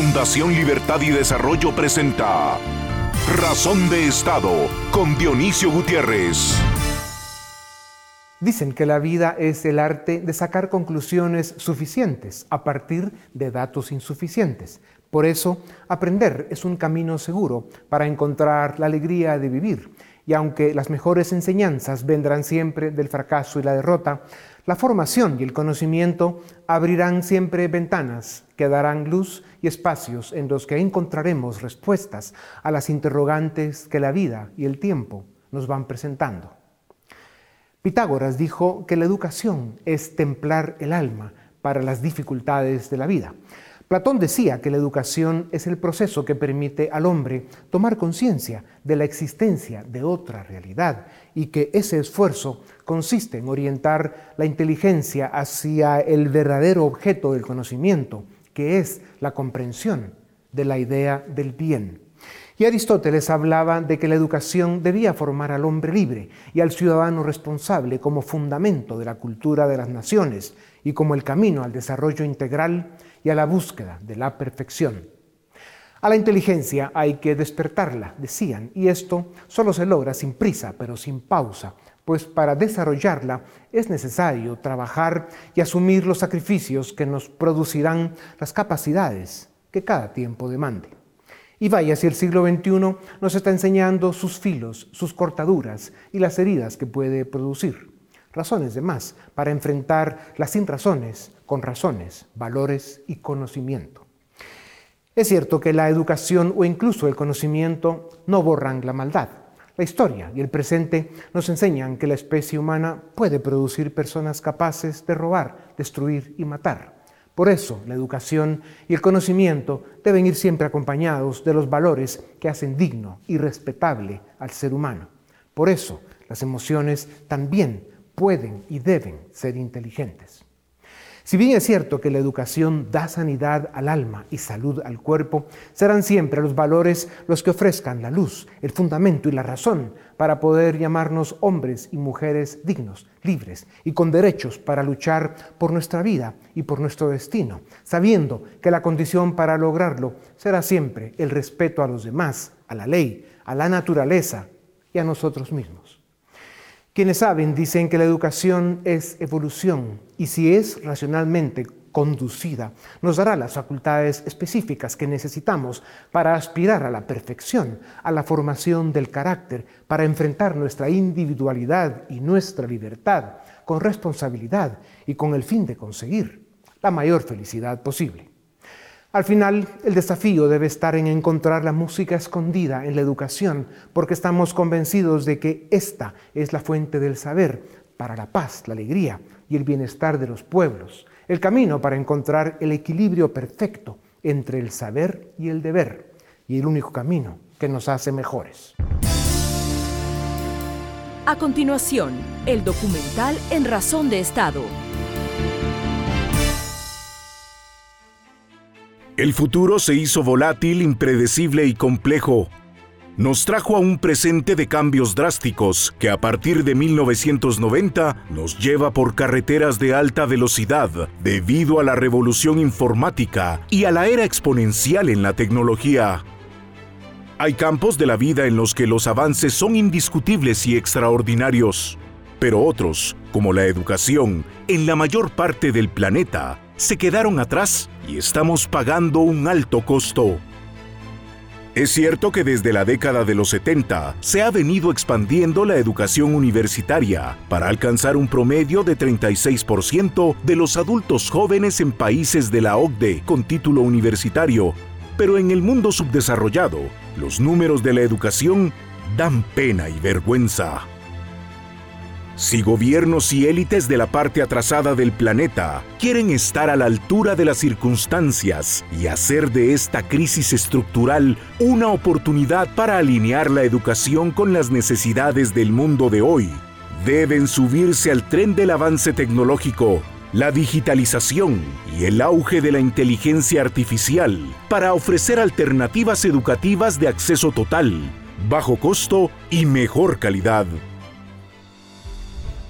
Fundación Libertad y Desarrollo presenta Razón de Estado con Dionisio Gutiérrez. Dicen que la vida es el arte de sacar conclusiones suficientes a partir de datos insuficientes. Por eso, aprender es un camino seguro para encontrar la alegría de vivir. Y aunque las mejores enseñanzas vendrán siempre del fracaso y la derrota, la formación y el conocimiento abrirán siempre ventanas que darán luz y espacios en los que encontraremos respuestas a las interrogantes que la vida y el tiempo nos van presentando. Pitágoras dijo que la educación es templar el alma para las dificultades de la vida. Platón decía que la educación es el proceso que permite al hombre tomar conciencia de la existencia de otra realidad y que ese esfuerzo consiste en orientar la inteligencia hacia el verdadero objeto del conocimiento, que es la comprensión de la idea del bien. Y Aristóteles hablaba de que la educación debía formar al hombre libre y al ciudadano responsable como fundamento de la cultura de las naciones y como el camino al desarrollo integral y a la búsqueda de la perfección. A la inteligencia hay que despertarla, decían, y esto solo se logra sin prisa, pero sin pausa, pues para desarrollarla es necesario trabajar y asumir los sacrificios que nos producirán las capacidades que cada tiempo demande. Y vaya si el siglo XXI nos está enseñando sus filos, sus cortaduras y las heridas que puede producir razones de más para enfrentar las sin razones con razones, valores y conocimiento. Es cierto que la educación o incluso el conocimiento no borran la maldad. La historia y el presente nos enseñan que la especie humana puede producir personas capaces de robar, destruir y matar. Por eso la educación y el conocimiento deben ir siempre acompañados de los valores que hacen digno y respetable al ser humano. Por eso las emociones también pueden y deben ser inteligentes. Si bien es cierto que la educación da sanidad al alma y salud al cuerpo, serán siempre los valores los que ofrezcan la luz, el fundamento y la razón para poder llamarnos hombres y mujeres dignos, libres y con derechos para luchar por nuestra vida y por nuestro destino, sabiendo que la condición para lograrlo será siempre el respeto a los demás, a la ley, a la naturaleza y a nosotros mismos. Quienes saben dicen que la educación es evolución y si es racionalmente conducida, nos dará las facultades específicas que necesitamos para aspirar a la perfección, a la formación del carácter, para enfrentar nuestra individualidad y nuestra libertad con responsabilidad y con el fin de conseguir la mayor felicidad posible. Al final, el desafío debe estar en encontrar la música escondida en la educación, porque estamos convencidos de que esta es la fuente del saber para la paz, la alegría y el bienestar de los pueblos, el camino para encontrar el equilibrio perfecto entre el saber y el deber, y el único camino que nos hace mejores. A continuación, el documental En Razón de Estado El futuro se hizo volátil, impredecible y complejo. Nos trajo a un presente de cambios drásticos que a partir de 1990 nos lleva por carreteras de alta velocidad debido a la revolución informática y a la era exponencial en la tecnología. Hay campos de la vida en los que los avances son indiscutibles y extraordinarios, pero otros, como la educación, en la mayor parte del planeta, se quedaron atrás y estamos pagando un alto costo. Es cierto que desde la década de los 70 se ha venido expandiendo la educación universitaria para alcanzar un promedio de 36% de los adultos jóvenes en países de la OCDE con título universitario, pero en el mundo subdesarrollado, los números de la educación dan pena y vergüenza. Si gobiernos y élites de la parte atrasada del planeta quieren estar a la altura de las circunstancias y hacer de esta crisis estructural una oportunidad para alinear la educación con las necesidades del mundo de hoy, deben subirse al tren del avance tecnológico la digitalización y el auge de la inteligencia artificial para ofrecer alternativas educativas de acceso total, bajo costo y mejor calidad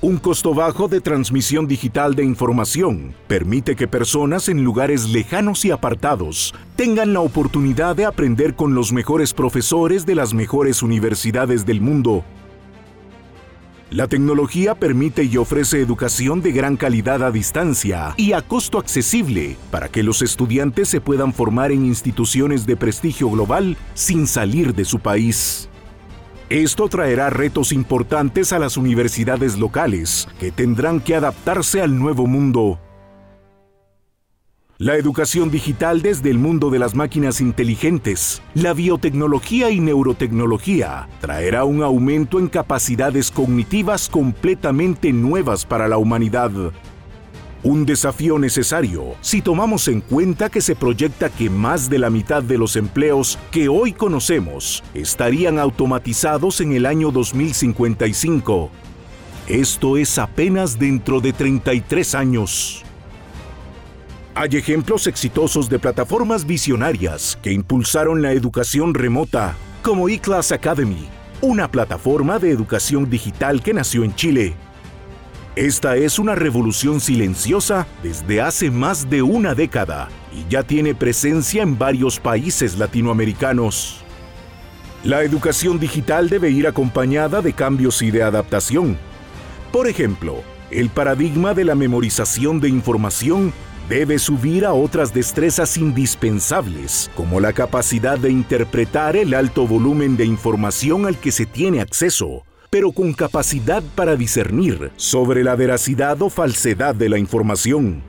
Un costo bajo de transmisión digital de información permite que personas en lugares lejanos y apartados tengan la oportunidad de aprender con los mejores profesores de las mejores universidades del mundo. La tecnología permite y ofrece educación de gran calidad a distancia y a costo accesible para que los estudiantes se puedan formar en instituciones de prestigio global sin salir de su país. Esto traerá retos importantes a las universidades locales, que tendrán que adaptarse al nuevo mundo. La educación digital desde el mundo de las máquinas inteligentes, la biotecnología y neurotecnología traerá un aumento en capacidades cognitivas completamente nuevas para la humanidad. Un desafío necesario si tomamos en cuenta que se proyecta que más de la mitad de los empleos que hoy conocemos estarían automatizados en el año 2055. Esto es apenas dentro de 33 años. Hay ejemplos exitosos de plataformas visionarias que impulsaron la educación remota, como eClass Academy, una plataforma de educación digital que nació en Chile esta es una revolución silenciosa desde hace más de una década y ya tiene presencia en varios países latinoamericanos. La educación digital debe ir acompañada de cambios y de adaptación. Por ejemplo, el paradigma de la memorización de información debe subir a otras destrezas indispensables, como la capacidad de interpretar el alto volumen de información al que se tiene acceso, pero con capacidad para discernir sobre la veracidad o falsedad de la información.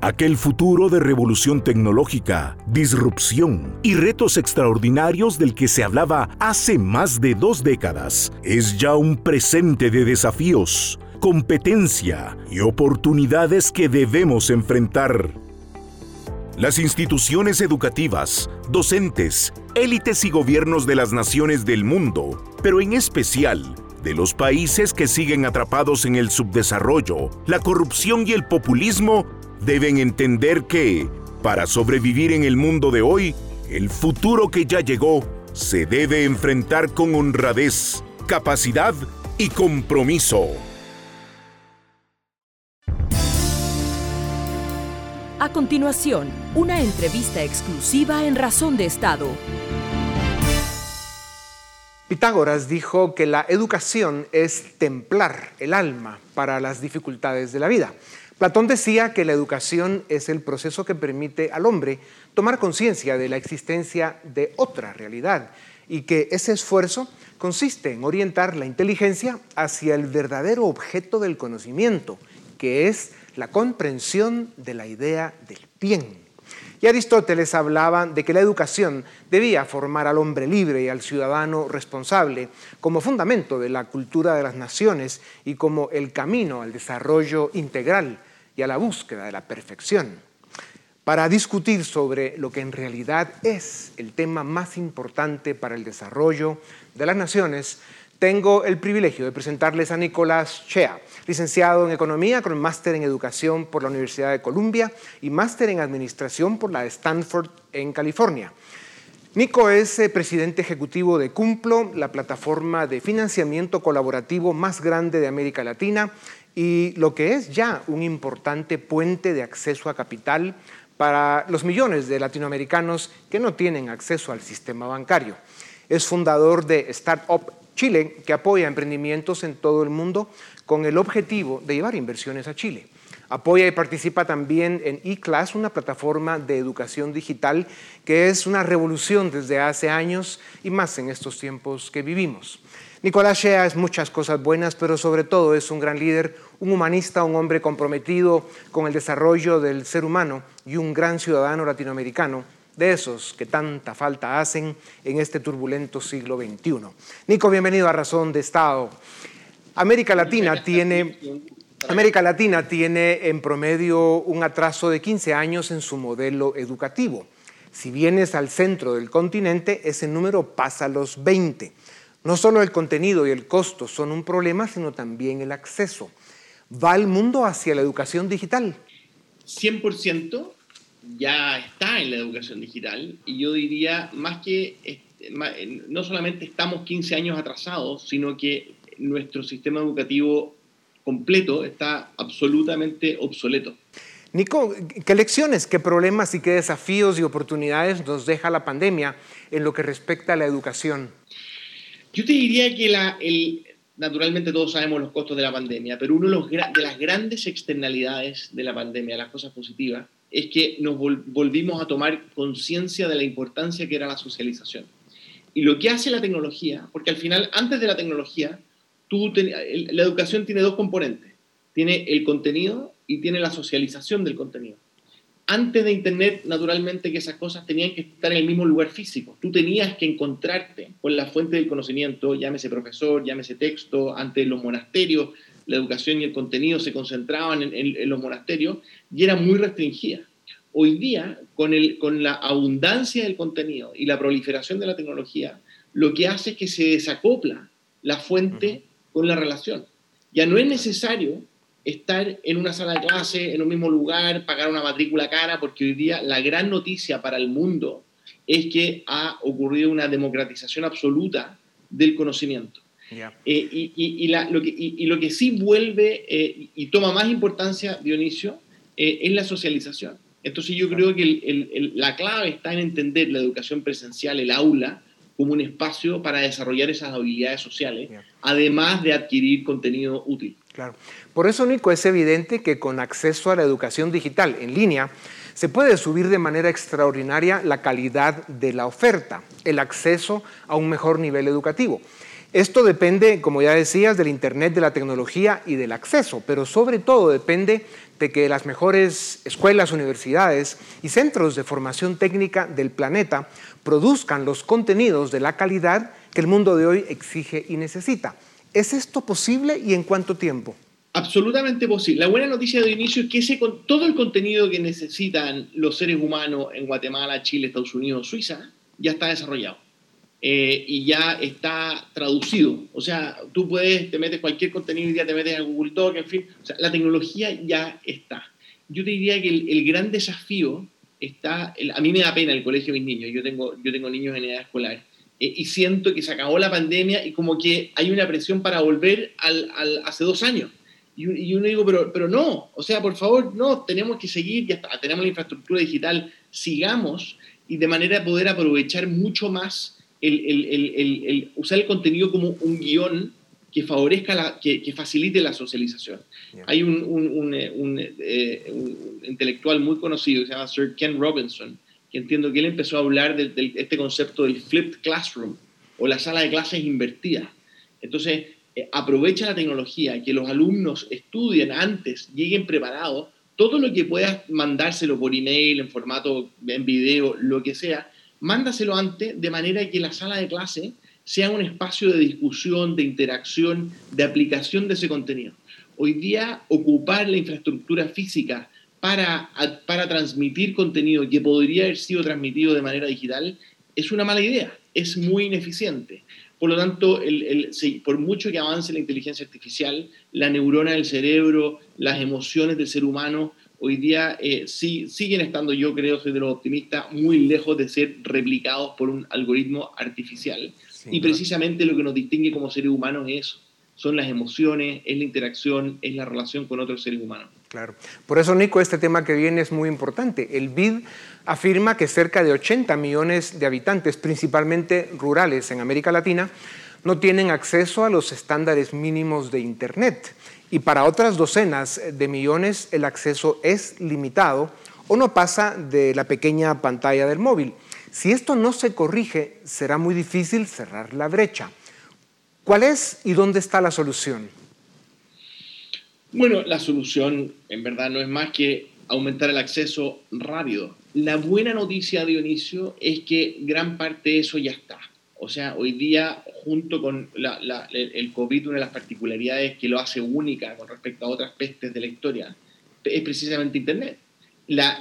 Aquel futuro de revolución tecnológica, disrupción y retos extraordinarios del que se hablaba hace más de dos décadas es ya un presente de desafíos, competencia y oportunidades que debemos enfrentar. Las instituciones educativas, docentes, élites y gobiernos de las naciones del mundo pero en especial de los países que siguen atrapados en el subdesarrollo, la corrupción y el populismo, deben entender que, para sobrevivir en el mundo de hoy, el futuro que ya llegó se debe enfrentar con honradez, capacidad y compromiso. A continuación, una entrevista exclusiva en Razón de Estado. Pitágoras dijo que la educación es templar el alma para las dificultades de la vida. Platón decía que la educación es el proceso que permite al hombre tomar conciencia de la existencia de otra realidad y que ese esfuerzo consiste en orientar la inteligencia hacia el verdadero objeto del conocimiento, que es la comprensión de la idea del bien. Y Aristóteles hablaba de que la educación debía formar al hombre libre y al ciudadano responsable como fundamento de la cultura de las naciones y como el camino al desarrollo integral y a la búsqueda de la perfección. Para discutir sobre lo que en realidad es el tema más importante para el desarrollo de las naciones, tengo el privilegio de presentarles a Nicolás Chea, licenciado en Economía con máster en Educación por la Universidad de Columbia y máster en Administración por la Stanford en California. Nico es eh, presidente ejecutivo de Cumplo, la plataforma de financiamiento colaborativo más grande de América Latina y lo que es ya un importante puente de acceso a capital para los millones de latinoamericanos que no tienen acceso al sistema bancario. Es fundador de Startup Chile, que apoya emprendimientos en todo el mundo con el objetivo de llevar inversiones a Chile. Apoya y participa también en eClass, una plataforma de educación digital que es una revolución desde hace años y más en estos tiempos que vivimos. Nicolás Shea es muchas cosas buenas, pero sobre todo es un gran líder, un humanista, un hombre comprometido con el desarrollo del ser humano y un gran ciudadano latinoamericano de esos que tanta falta hacen en este turbulento siglo XXI. Nico, bienvenido a Razón de Estado. América Latina tiene, América Latina tiene en promedio un atraso de 15 años en su modelo educativo. Si vienes al centro del continente, ese número pasa a los 20. No solo el contenido y el costo son un problema, sino también el acceso. ¿Va el mundo hacia la educación digital? 100% ya está en la educación digital y yo diría más que no solamente estamos 15 años atrasados, sino que nuestro sistema educativo completo está absolutamente obsoleto. Nico, ¿qué lecciones, qué problemas y qué desafíos y oportunidades nos deja la pandemia en lo que respecta a la educación? Yo te diría que la, el, naturalmente todos sabemos los costos de la pandemia, pero una de, de las grandes externalidades de la pandemia, las cosas positivas, es que nos volvimos a tomar conciencia de la importancia que era la socialización. Y lo que hace la tecnología, porque al final, antes de la tecnología, tú la educación tiene dos componentes. Tiene el contenido y tiene la socialización del contenido. Antes de Internet, naturalmente que esas cosas tenían que estar en el mismo lugar físico. Tú tenías que encontrarte con la fuente del conocimiento, llámese profesor, llámese texto, antes los monasterios, la educación y el contenido se concentraban en, los monasterios y era muy restringida. Hoy día, con, el, con la abundancia del contenido y la proliferación de la tecnología, lo que hace es que se desacopla la fuente con la relación. Ya no es necesario estar en una sala de clase, en un mismo lugar, pagar una matrícula cara, porque hoy día la gran noticia para el mundo es que ha ocurrido una democratización absoluta del conocimiento. Eh, y, lo que, lo que, sí vuelve eh, y toma más importancia, Dionisio, eh, es la socialización. Entonces yo creo que la clave está en entender la educación presencial, el aula, como un espacio para desarrollar esas habilidades sociales, además de adquirir contenido útil. Claro. Por eso, Nico, es evidente que con acceso a la educación digital en línea, se puede subir de manera extraordinaria la calidad de la oferta, el acceso a un mejor nivel educativo. Esto depende, como ya decías, del Internet, de la tecnología y del acceso, pero sobre todo depende de que las mejores escuelas, universidades y centros de formación técnica del planeta produzcan los contenidos de la calidad que el mundo de hoy exige y necesita. ¿Es esto posible y en cuánto tiempo? Absolutamente posible. La buena noticia de inicio es que ese, todo el contenido que necesitan los seres humanos en Guatemala, Chile, Estados Unidos, Suiza, ya está desarrollado. Eh, y ya está traducido. O sea, tú puedes, te metes cualquier contenido y ya te metes en Google Doc, en fin. O sea, la tecnología ya está. Yo te diría que el, gran desafío está, a mí me da pena el colegio de mis niños, yo tengo, yo tengo niños en edad escolar, eh, y siento que se acabó la pandemia y como que hay una presión para volver al, al hace dos años. Y, y, uno digo, pero, pero no, o sea, por favor, no, tenemos que seguir, ya está, tenemos la infraestructura digital, sigamos y de manera de poder aprovechar mucho más el, usar el contenido como un guion que favorezca, la, que, facilite la socialización. Hay un, eh, eh, un, intelectual muy conocido que se llama Sir Ken Robinson, que entiendo que él empezó a hablar de, este concepto del flipped classroom o la sala de clases invertida. Entonces, eh, aprovecha la tecnología, que los alumnos estudien antes, lleguen preparados, todo lo que puedas mandárselo por email, en formato, en video, lo que sea, mándaselo antes de manera que la sala de clase sea un espacio de discusión, de interacción, de aplicación de ese contenido. Hoy día, ocupar la infraestructura física para, para transmitir contenido que podría haber sido transmitido de manera digital es una mala idea, es muy ineficiente. Por lo tanto, por mucho que avance la inteligencia artificial, la neurona del cerebro, las emociones del ser humano hoy día eh, sí, siguen estando, yo creo, soy de los optimistas, muy lejos de ser replicados por un algoritmo artificial. y precisamente lo que nos distingue como seres humanos es eso. Son las emociones, es la interacción, es la relación con otros seres humanos. Claro. Por eso, Nico, este tema que viene es muy importante. El BID afirma que cerca de 80 millones de habitantes, principalmente rurales en América Latina, no tienen acceso a los estándares mínimos de Internet y para otras docenas de millones el acceso es limitado o no pasa de la pequeña pantalla del móvil. Si esto no se corrige, será muy difícil cerrar la brecha. ¿Cuál es y dónde está la solución? Bueno, la solución en verdad no es más que aumentar el acceso rápido. La buena noticia, Dionisio, es que gran parte de eso ya está. O sea, hoy día, junto con el COVID, una de las particularidades que lo hace única con respecto a otras pestes de la historia es precisamente Internet.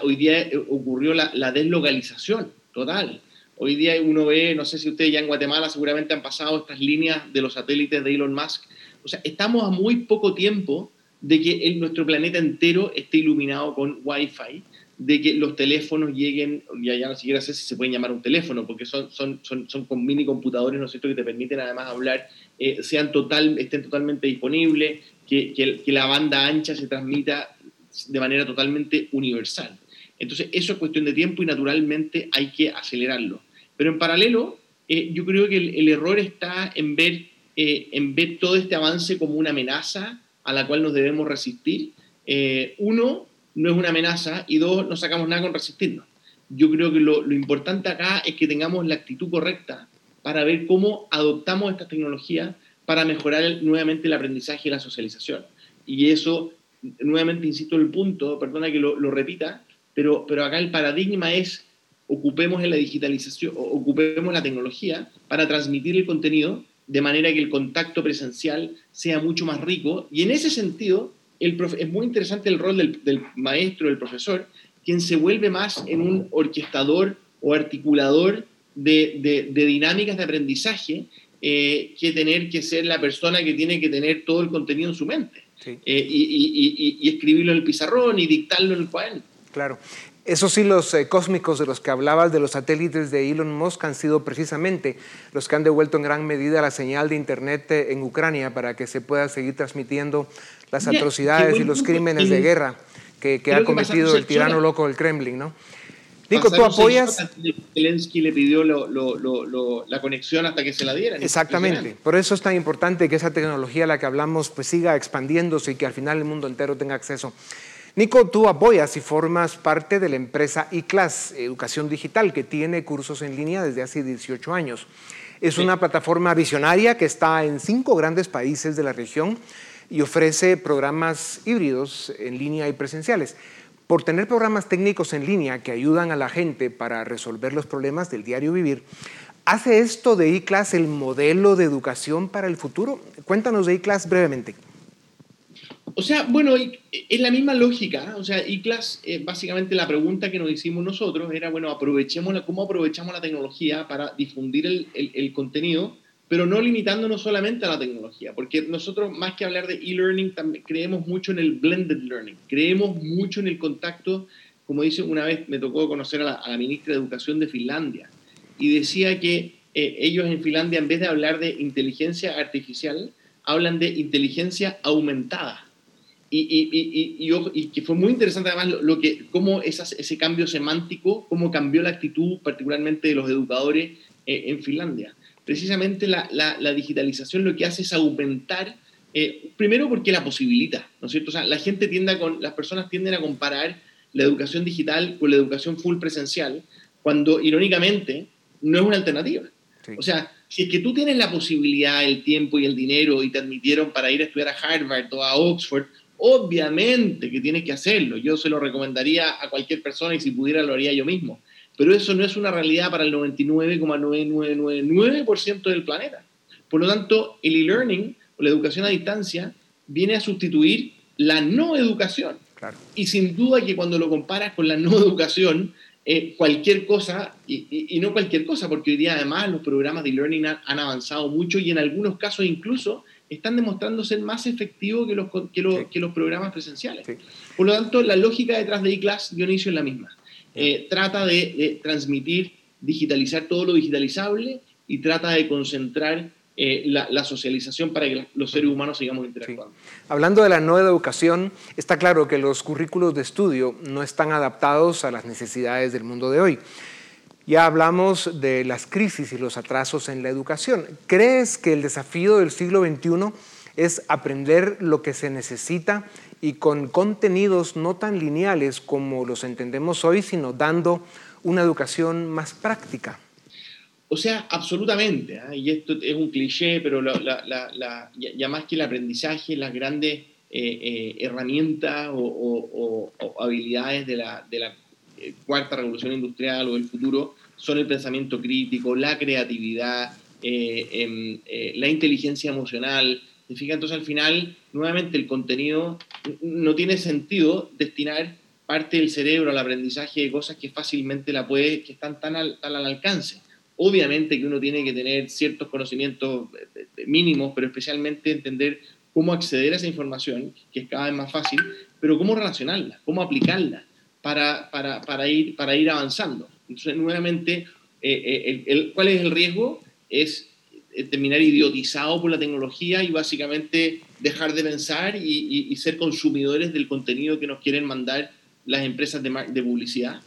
hoy día eh, ocurrió la, deslocalización total. Hoy día uno ve, no sé si ustedes ya en Guatemala seguramente han pasado estas líneas de los satélites de Elon Musk. O sea, estamos a muy poco tiempo de que nuestro planeta entero esté iluminado con Wi-Fi de que los teléfonos lleguen, ya, ya no siquiera sé si se pueden llamar un teléfono, porque son, son, son, son mini computadores, ¿no es cierto?, que te permiten además hablar, eh, sean total, estén totalmente disponibles, que, que, la banda ancha se transmita de manera totalmente universal. Entonces, eso es cuestión de tiempo y naturalmente hay que acelerarlo. Pero en paralelo, eh, yo creo que el, error está en ver, eh, en ver todo este avance como una amenaza a la cual nos debemos resistir. uno, no es una amenaza y dos, no sacamos nada con resistirnos. Yo creo que lo, importante acá es que tengamos la actitud correcta para ver cómo adoptamos estas tecnologías para mejorar nuevamente el aprendizaje y la socialización. Y eso, nuevamente insisto en el punto, perdona que lo, repita, pero, pero acá el paradigma es ocupemos en la digitalización, ocupemos la tecnología para transmitir el contenido de manera que el contacto presencial sea mucho más rico. Y en ese sentido, es muy interesante el rol del, maestro, del profesor, quien se vuelve más en un orquestador o articulador de, dinámicas de aprendizaje eh, que tener que ser la persona que tiene que tener todo el contenido en su mente eh, y, escribirlo en el pizarrón y dictarlo en el cuaderno. Claro. Eso sí, los eh, cósmicos de los que hablabas, de los satélites de Elon Musk, han sido precisamente los que han devuelto en gran medida la señal de Internet en Ucrania para que se pueda seguir transmitiendo las atrocidades y los crímenes de guerra que, ha cometido el tirano loco del Kremlin, ¿no? Nico, ¿tú apoyas? Zelensky le pidió la conexión hasta que se la dieran. Exactamente. Por eso es tan importante que esa tecnología a la que hablamos pues siga expandiéndose y que al final el mundo entero tenga acceso. Nico, tú apoyas y formas parte de la empresa eClass, Educación Digital, que tiene cursos en línea desde hace 18 años. Es una plataforma visionaria que está en cinco grandes países de la región y ofrece programas híbridos en línea y presenciales. Por tener programas técnicos en línea que ayudan a la gente para resolver los problemas del diario vivir, ¿hace esto de eClass el modelo de educación para el futuro? Cuéntanos de eClass brevemente. O sea, bueno, es la misma lógica. O sea, eClass, eh, básicamente la pregunta que nos hicimos nosotros era, bueno, aprovechemos ¿cómo aprovechamos la tecnología para difundir el contenido pero no limitándonos solamente a la tecnología, porque nosotros más que hablar de e-learning, creemos mucho en el blended learning, creemos mucho en el contacto, como dice una vez me tocó conocer a la, ministra de Educación de Finlandia, y decía que eh, ellos en Finlandia, en vez de hablar de inteligencia artificial, hablan de inteligencia aumentada. Y, y, y, que fue muy interesante además lo, que, cómo ese cambio semántico, cómo cambió la actitud particularmente de los educadores eh, en Finlandia precisamente la, digitalización lo que hace es aumentar, eh, primero porque la posibilita, ¿no es cierto? O sea, la gente tiende a con, las personas tienden a comparar la educación digital con la educación full presencial, cuando irónicamente no es una alternativa. O sea, si es que tú tienes la posibilidad, el tiempo y el dinero y te admitieron para ir a estudiar a Harvard o a Oxford, obviamente que tienes que hacerlo. Yo se lo recomendaría a cualquier persona y si pudiera lo haría yo mismo pero eso no es una realidad para el 99,9999% del planeta. Por lo tanto, el e-learning o la educación a distancia viene a sustituir la no educación. Y sin duda que cuando lo comparas con la no educación, eh, cualquier cosa, y, no cualquier cosa, porque hoy día además los programas de e-learning han, avanzado mucho y en algunos casos incluso están demostrando ser más efectivos que los, que los, programas presenciales. Por lo tanto, la lógica detrás de eClass, Dionisio, es la misma. Eh, trata de, transmitir, digitalizar todo lo digitalizable y trata de concentrar eh, la, socialización para que los seres humanos sigamos interactuando. Hablando de la nueva educación, está claro que los currículos de estudio no están adaptados a las necesidades del mundo de hoy. Ya hablamos de las crisis y los atrasos en la educación. ¿Crees que el desafío del siglo XXI es aprender lo que se necesita y con contenidos no tan lineales como los entendemos hoy, sino dando una educación más práctica. O sea, absolutamente, ¿ah? y esto es un cliché, pero ya, más que el aprendizaje, las grandes eh, eh, herramientas o, habilidades de la, eh, cuarta revolución industrial o del futuro son el pensamiento crítico, la creatividad, em, la inteligencia emocional, entonces al final, nuevamente, el contenido no tiene sentido destinar parte del cerebro al aprendizaje de cosas que fácilmente la puede, que están tan al, al alcance. Obviamente que uno tiene que tener ciertos conocimientos eh, eh, mínimos, pero especialmente entender cómo acceder a esa información, que es cada vez más fácil, pero cómo relacionarla, cómo aplicarla, para, para, para, ir, para ir avanzando. Entonces, nuevamente, eh, ¿cuál es el riesgo? Es terminar idiotizado por la tecnología y básicamente dejar de pensar y, ser consumidores del contenido que nos quieren mandar las empresas de, de publicidad.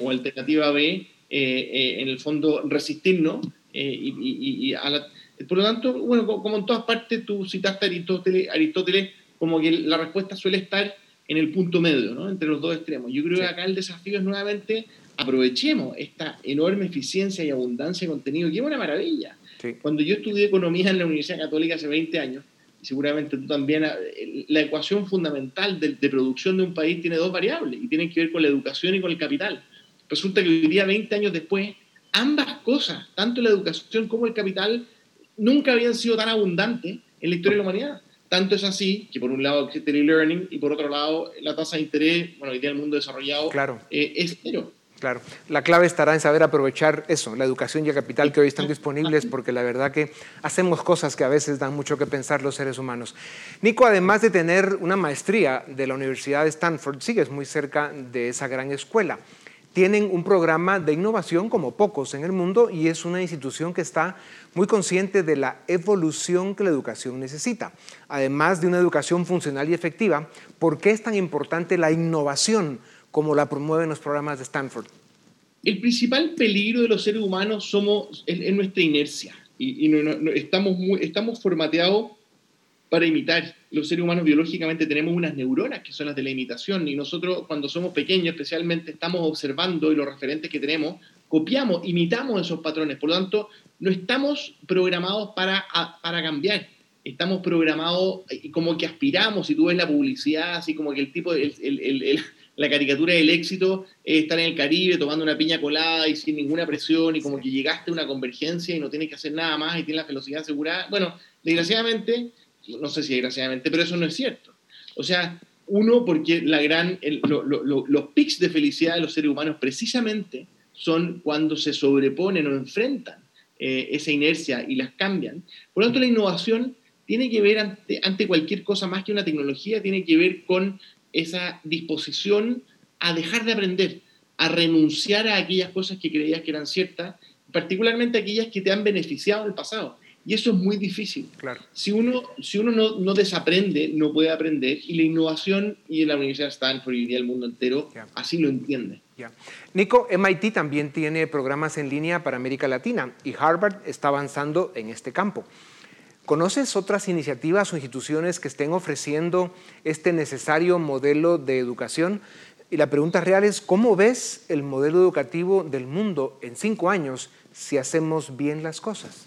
o alternativa B, en el fondo, resistirnos y, a la, por lo tanto, bueno, como en todas partes, tú citaste a Aristóteles, Aristóteles como que la respuesta suele estar en el punto medio, ¿no? entre los dos extremos. Yo creo que acá el desafío es nuevamente aprovechemos esta enorme eficiencia y abundancia de contenido, que es una maravilla. Cuando yo estudié economía en la Universidad Católica hace 20 años, y seguramente tú también, eh, la ecuación fundamental de, de, producción de un país tiene dos variables y tienen que ver con la educación y con el capital. Resulta que hoy día, 20 años después, ambas cosas, tanto la educación como el capital, nunca habían sido tan abundantes en la historia de la humanidad. Tanto es así que por un lado existe el e-learning y por otro lado la tasa de interés, bueno, hoy día el mundo desarrollado claro. Eh, es cero. Claro, la clave estará en saber aprovechar eso, la educación y el capital que hoy están disponibles, porque la verdad que hacemos cosas que a veces dan mucho que pensar los seres humanos. Nico, además de tener una maestría de la Universidad de Stanford, sigues muy cerca de esa gran escuela tienen un programa de innovación como pocos en el mundo y es una institución que está muy consciente de la evolución que la educación necesita. Además de una educación funcional y efectiva, ¿por qué es tan importante la innovación como la promueven los programas de Stanford? El principal peligro de los seres humanos somos, es, nuestra inercia y, estamos, muy, estamos formateados para imitar. Los seres humanos biológicamente tenemos unas neuronas que son las de la imitación y nosotros cuando somos pequeños especialmente estamos observando y los referentes que tenemos, copiamos, imitamos esos patrones. Por lo tanto, no estamos programados para, para cambiar. Estamos programados y como que aspiramos, si tú ves la publicidad, así como que el tipo, la caricatura del éxito es estar en el Caribe tomando una piña colada y sin ninguna presión y como que llegaste a una convergencia y no tienes que hacer nada más y tienes la velocidad asegurada. Bueno, desgraciadamente no sé si desgraciadamente, pero eso no es cierto. O sea, uno, porque la gran, los pics de felicidad de los seres humanos precisamente son cuando se sobreponen o enfrentan eh, esa inercia y las cambian. Por lo tanto, la innovación tiene que ver ante, ante cualquier cosa más que una tecnología, tiene que ver con esa disposición a dejar de aprender, a renunciar a aquellas cosas que creías que eran ciertas, particularmente aquellas que te han beneficiado en el pasado. Y eso es muy difícil. Claro. Si uno, si uno no, no, desaprende, no puede aprender. Y la innovación y la Universidad de Stanford y el mundo entero así lo entiende. Nico, MIT también tiene programas en línea para América Latina y Harvard está avanzando en este campo. ¿Conoces otras iniciativas o instituciones que estén ofreciendo este necesario modelo de educación? Y la pregunta real es, ¿cómo ves el modelo educativo del mundo en cinco años si hacemos bien las cosas?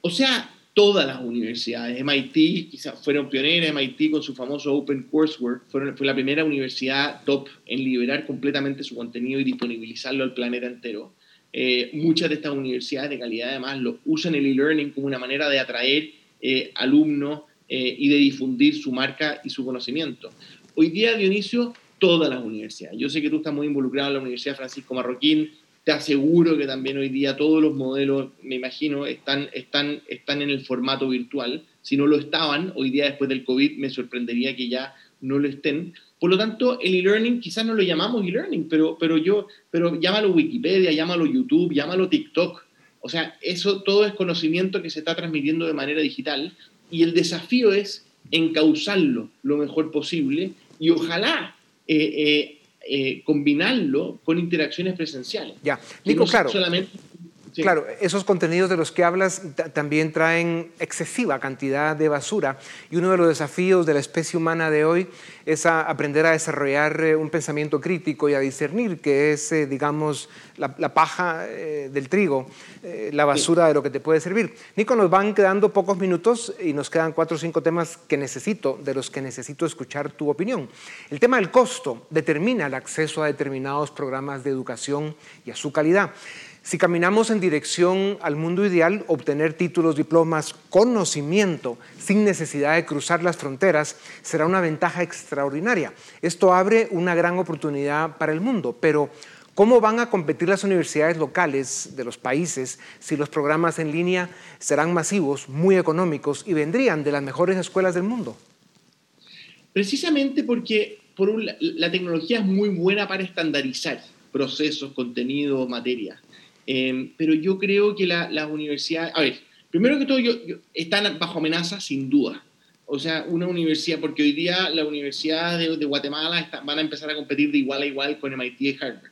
O sea, todas las universidades, MIT quizás fueron pioneras, MIT con su famoso Open Coursework, fue la primera universidad top en liberar completamente su contenido y disponibilizarlo al planeta entero. Eh, muchas de estas universidades de calidad además lo usan el e-learning como una manera de atraer eh, alumnos eh, y de difundir su marca y su conocimiento. Hoy día, Dionisio, todas las universidades. Yo sé que tú estás muy involucrado en la Universidad Francisco Marroquín, te aseguro que también hoy día todos los modelos, me imagino, están, están, están en el formato virtual. Si no lo estaban, hoy día después del COVID me sorprendería que ya no lo estén. Por lo tanto, el e-learning quizás no lo llamamos e-learning, pero, pero yo, pero llámalo Wikipedia, llámalo YouTube, llámalo TikTok. O sea, eso todo es conocimiento que se está transmitiendo de manera digital y el desafío es encauzarlo lo mejor posible y ojalá eh, eh, eh, combinarlo con interacciones presenciales. Ya, Nico, claro. Claro, esos contenidos de los que hablas también traen excesiva cantidad de basura y uno de los desafíos de la especie humana de hoy es aprender a desarrollar eh, un pensamiento crítico y a discernir que es, eh, digamos, la, paja eh, del trigo, la basura de lo que te puede servir. Nico, nos van quedando pocos minutos y nos quedan cuatro o cinco temas que necesito, de los que necesito escuchar tu opinión. El tema del costo determina el acceso a determinados programas de educación y a su calidad. Si caminamos en dirección al mundo ideal, obtener títulos, diplomas, conocimiento, sin necesidad de cruzar las fronteras, será una ventaja extraordinaria. Esto abre una gran oportunidad para el mundo, pero ¿cómo van a competir las universidades locales de los países si los programas en línea serán masivos, muy económicos y vendrían de las mejores escuelas del mundo? Precisamente porque la tecnología es muy buena para estandarizar procesos, contenidos, materia. Eh, pero yo creo que las la universidades, a ver, primero que todo, yo, están bajo amenaza sin duda. O sea, una universidad, porque hoy día la Universidad de, Guatemala van a empezar a competir de igual a igual con MIT y Harvard.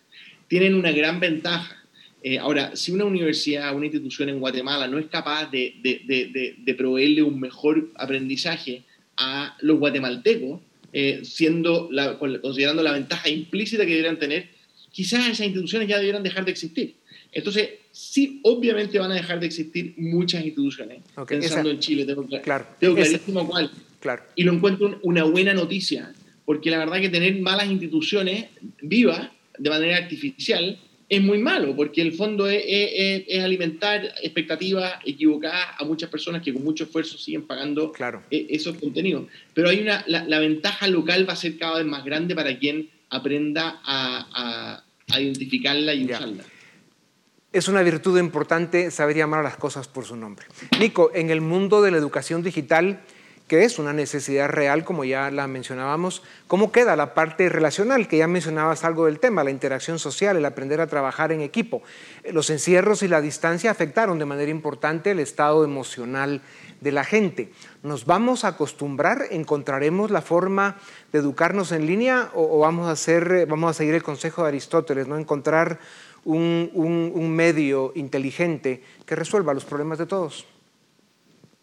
Tienen una gran ventaja. Eh, ahora, si una universidad, una institución en Guatemala no es capaz de, de, de proveerle un mejor aprendizaje a los guatemaltecos, eh, siendo la, considerando la ventaja implícita que deberían tener, quizás esas instituciones ya debieran dejar de existir. Entonces, sí, obviamente van a dejar de existir muchas instituciones. Pensando en Chile, tengo, claro, tengo clarísimo cuál. Claro. Y lo encuentro una buena noticia, porque la verdad que tener malas instituciones vivas de manera artificial es muy malo, porque el fondo es, alimentar expectativas equivocadas a muchas personas que con mucho esfuerzo siguen pagando e, esos contenidos. Pero hay una, la, ventaja local va a ser cada vez más grande para quien aprenda a, identificarla y usarla. Es una virtud importante saber llamar a las cosas por su nombre. Nico, en el mundo de la educación digital, que es una necesidad real, como ya la mencionábamos. ¿Cómo queda la parte relacional, que ya mencionabas algo del tema, la interacción social, el aprender a trabajar en equipo? Los encierros y la distancia afectaron de manera importante el estado emocional de la gente. ¿Nos vamos a acostumbrar? ¿Encontraremos la forma de educarnos en línea o, vamos, a hacer, vamos a seguir el consejo de Aristóteles, no encontrar un, un medio inteligente que resuelva los problemas de todos?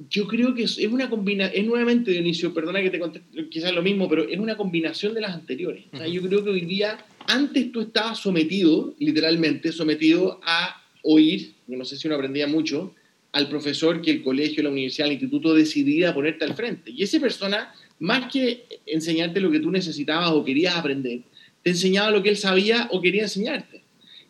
yo creo que es, una combinación, es nuevamente, Dionisio, perdona que te conteste quizás lo mismo, pero es una combinación de las anteriores. yo creo que hoy día, antes tú estabas sometido, literalmente, sometido a oír, no sé si uno aprendía mucho, al profesor que el colegio, la universidad, el instituto decidía ponerte al frente. Y esa persona, más que enseñarte lo que tú necesitabas o querías aprender, te enseñaba lo que él sabía o quería enseñarte.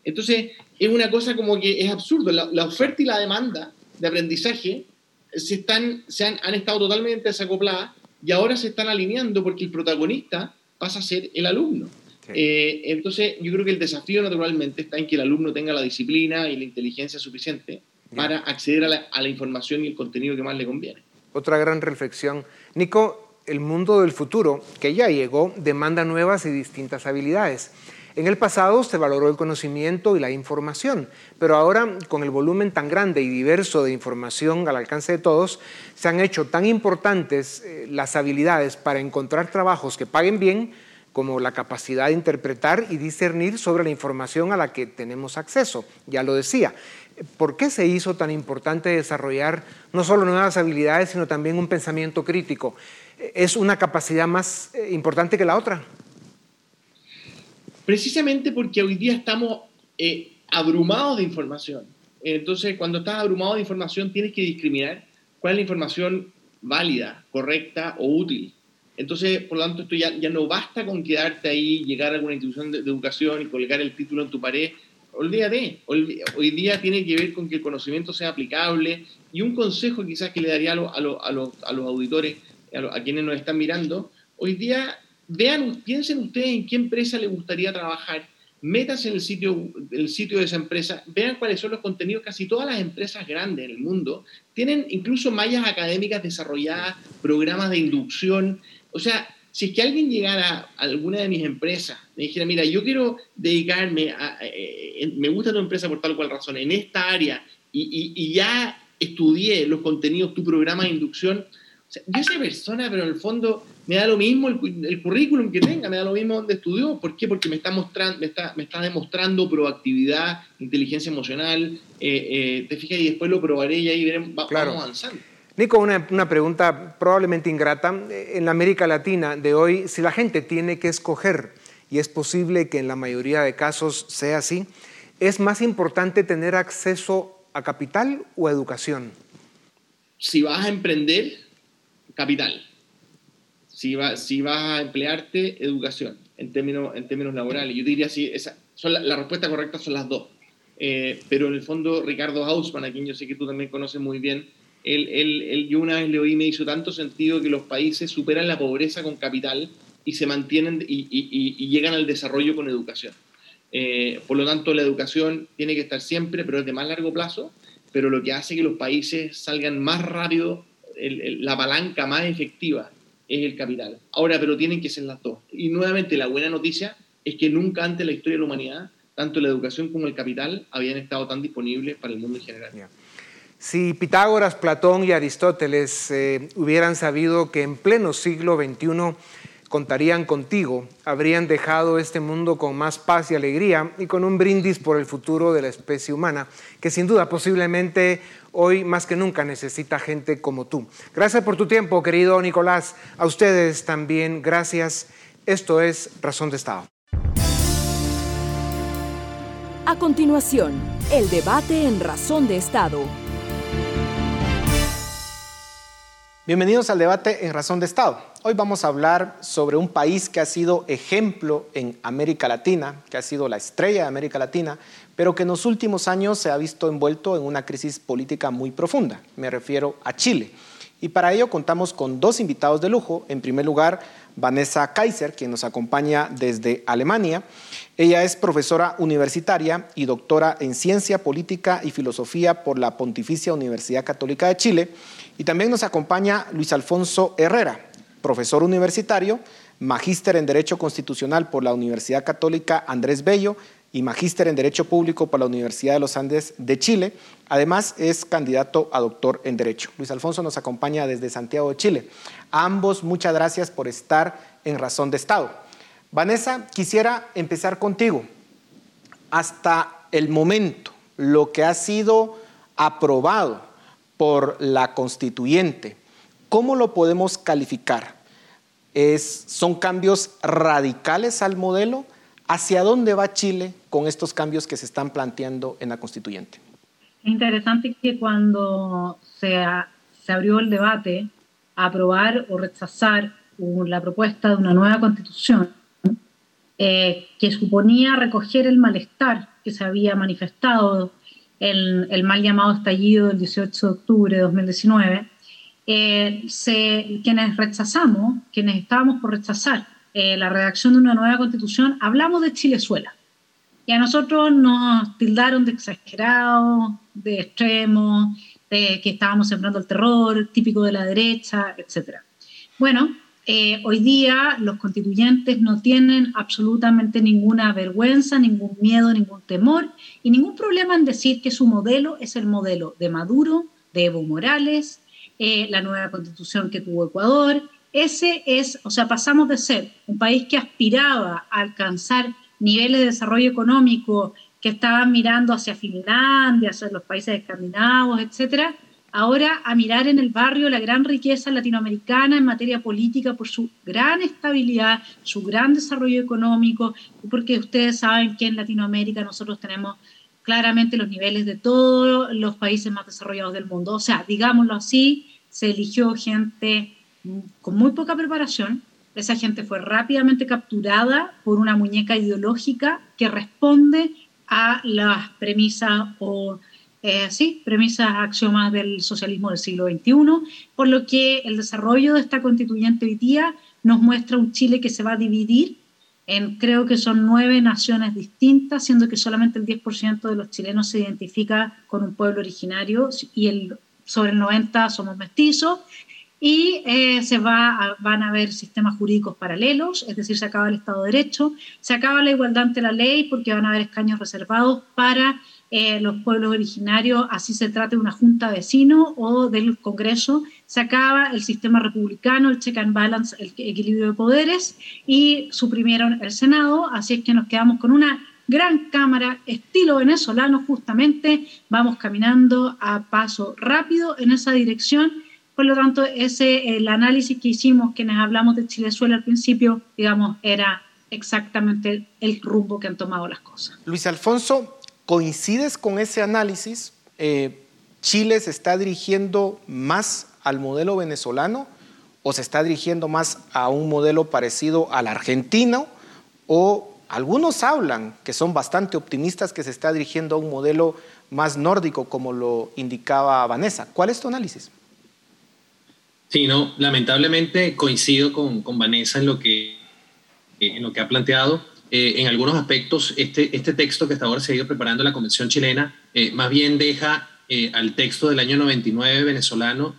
Entonces, es una cosa como que es absurdo. La, la oferta y la demanda de aprendizaje se, están, se han, han estado totalmente desacopladas y ahora se están alineando porque el protagonista pasa a ser el alumno. Eh, entonces, yo creo que el desafío naturalmente está en que el alumno tenga la disciplina y la inteligencia suficiente para acceder a la, a la, información y el contenido que más le conviene. Otra gran reflexión. Nico, el mundo del futuro, que ya llegó, demanda nuevas y distintas habilidades. En el pasado se valoró el conocimiento y la información, pero ahora con el volumen tan grande y diverso de información al alcance de todos, se han hecho tan importantes eh, las habilidades para encontrar trabajos que paguen bien como la capacidad de interpretar y discernir sobre la información a la que tenemos acceso. Ya lo decía. ¿Por qué se hizo tan importante desarrollar no solo nuevas habilidades, sino también un pensamiento crítico? ¿Es una capacidad más eh, importante que la otra? Precisamente porque hoy día estamos eh, abrumados de información. Entonces, cuando estás abrumado de información, tienes que discriminar cuál es la información válida, correcta o útil. Entonces, por lo tanto, esto ya, ya no basta con quedarte ahí, llegar a alguna institución de, educación y colgar el título en tu pared. Olvídate. Hoy, día tiene que ver con que el conocimiento sea aplicable y un consejo quizás que le daría a, a, a, los, a los, auditores, a, quienes nos están mirando, hoy día vean, piensen ustedes en qué empresa les gustaría trabajar, métanse en el sitio, sitio de esa empresa, vean cuáles son los contenidos. Casi todas las empresas grandes en el mundo tienen incluso mallas académicas desarrolladas, programas de inducción. O sea, si es que alguien llegara a alguna de mis empresas, me dijera, mira, yo quiero dedicarme a, me gusta tu empresa por tal o cual razón, en esta área, y, ya estudié los contenidos, tu programa de inducción, yo esa persona, pero en el fondo me da lo mismo el, currículum que tenga, me da lo mismo donde estudió. ¿Por qué? Porque me está, mostrando, me está, me está demostrando proactividad, inteligencia emocional. Eh, eh, te fijas y después lo probaré y ahí veremos, vamos avanzando. Nico, una, una, pregunta probablemente ingrata. En la América Latina de hoy, si la gente tiene que escoger, y es posible que en la mayoría de casos sea así, ¿es más importante tener acceso a capital o a educación? Si vas a emprender, capital. Si, va, si vas a emplearte, educación, en términos, en términos laborales. Yo diría si la, respuesta correcta son las dos. Eh, pero en el fondo, Ricardo Hausmann, a quien yo sé que tú también conoces muy bien, él, él, él, yo una vez le oí me hizo tanto sentido que los países superan la pobreza con capital y se mantienen y, llegan al desarrollo con educación. Eh, por lo tanto, la educación tiene que estar siempre, pero es de más largo plazo, pero lo que hace que los países salgan más rápido la palanca más efectiva es el capital. Ahora, pero tienen que ser las dos. Y nuevamente, la buena noticia es que nunca antes en la historia de la humanidad, tanto la educación como el capital habían estado tan disponibles para el mundo en general. Si Pitágoras, Platón y Aristóteles eh, hubieran sabido que en pleno siglo XXI contarían contigo, habrían dejado este mundo con más paz y alegría y con un brindis por el futuro de la especie humana, que sin duda posiblemente hoy más que nunca necesita gente como tú. Gracias por tu tiempo, querido Nicolás. A ustedes también, gracias. Esto es Razón de Estado. A continuación, el debate en Razón de Estado. Bienvenidos al debate en Razón de Estado. Hoy vamos a hablar sobre un país que ha sido ejemplo en América Latina, que ha sido la estrella de América Latina, pero que en los últimos años se ha visto envuelto en una crisis política muy profunda. Me refiero a Chile. Y para ello contamos con dos invitados de lujo. En primer lugar, Vanessa Kaiser, quien nos acompaña desde Alemania. Ella es profesora universitaria y doctora en Ciencia Política y Filosofía por la Pontificia Universidad Católica de Chile. Y también nos acompaña Luis Alfonso Herrera profesor universitario, magíster en Derecho Constitucional por la Universidad Católica Andrés Bello y magíster en Derecho Público por la Universidad de los Andes de Chile. Además, es candidato a doctor en Derecho. Luis Alfonso nos acompaña desde Santiago de Chile. Ambos, muchas gracias por estar en Razón de Estado. Vanessa, quisiera empezar contigo. Hasta el momento, lo que ha sido aprobado por la constituyente, ¿cómo lo podemos calificar? ¿Son cambios radicales al modelo? ¿Hacia dónde va Chile con estos cambios que se están planteando en la constituyente? Es interesante que cuando se, abrió el debate a aprobar o rechazar la propuesta de una nueva constitución, eh, que suponía recoger el malestar que se había manifestado en el mal llamado estallido del 18 de octubre de 2019, eh, se, quienes rechazamos, quienes estábamos por rechazar eh, la redacción de una nueva constitución, hablamos de Chilezuela. Y a nosotros nos tildaron de exagerados, de extremos, de que estábamos sembrando el terror, típico de la derecha, etc. Bueno, eh, hoy día los constituyentes no tienen absolutamente ninguna vergüenza, ningún miedo, ningún temor y ningún problema en decir que su modelo es el modelo de Maduro, de Evo Morales, eh, la nueva constitución que tuvo Ecuador. Ese es, o sea, pasamos de ser un país que aspiraba a alcanzar niveles de desarrollo económico que estaban mirando hacia Finlandia, hacia los países escandinavos, etcétera, ahora a mirar en el barrio la gran riqueza latinoamericana en materia política por su gran estabilidad, su gran desarrollo económico, porque ustedes saben que en Latinoamérica nosotros tenemos claramente los niveles de todos los países más desarrollados del mundo. O sea, digámoslo así, se eligió gente con muy poca preparación. Esa gente fue rápidamente capturada por una muñeca ideológica que responde a las premisas o eh, sí, premisas, axiomas del socialismo del siglo XXI, por lo que el desarrollo de esta constituyente hoy día nos muestra un Chile que se va a dividir creo que son nueve naciones distintas, siendo que solamente el 10% de los chilenos se identifica con un pueblo originario y el, sobre el 90% somos mestizos. Y eh, se va van a haber sistemas jurídicos paralelos, es decir, se acaba el Estado de Derecho, se acaba la igualdad ante la ley porque van a haber escaños reservados para eh, los pueblos originarios, así se trate de una junta vecino o del Congreso, se acaba el sistema republicano, el check and balance, el equilibrio de poderes y suprimieron el Senado, así es que nos quedamos con una gran cámara estilo venezolano justamente, vamos caminando a paso rápido en esa dirección. Por lo tanto, ese el análisis que hicimos, quienes hablamos de Chilezuela al principio, digamos, era exactamente el rumbo que han tomado las cosas. Luis Alfonso, ¿Coincides con ese análisis? Eh, ¿Chile se está dirigiendo más al modelo venezolano o se está dirigiendo más a un modelo parecido al argentino? ¿O algunos hablan, que son bastante optimistas, que se está dirigiendo a un modelo más nórdico, como lo indicaba Vanessa? ¿Cuál es tu análisis? Sí, no, lamentablemente coincido con, con Vanessa en lo, que, en lo que ha planteado. Eh, en algunos aspectos este, este texto que hasta ahora se ha ido preparando la Convención chilena eh, más bien deja eh, al texto del año 99 venezolano,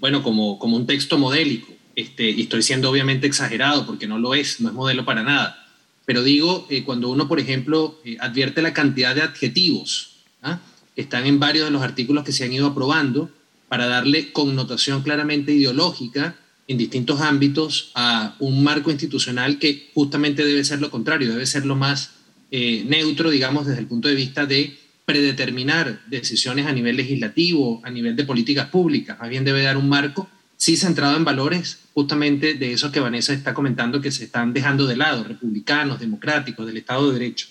bueno, como, como un texto modélico, este, y estoy siendo obviamente exagerado porque no lo es, no es modelo para nada. Pero digo, cuando uno, por ejemplo, advierte la cantidad de adjetivos, ¿ah? están en varios de los artículos que se han ido aprobando para darle connotación claramente ideológica en distintos ámbitos a un marco institucional que justamente debe ser lo contrario, debe ser lo más eh, neutro, digamos, desde el punto de vista de predeterminar decisiones a nivel legislativo, a nivel de políticas públicas, más bien debe dar un marco, sí centrado en valores justamente de esos que Vanessa está comentando que se están dejando de lado, republicanos, democráticos, del Estado de Derecho.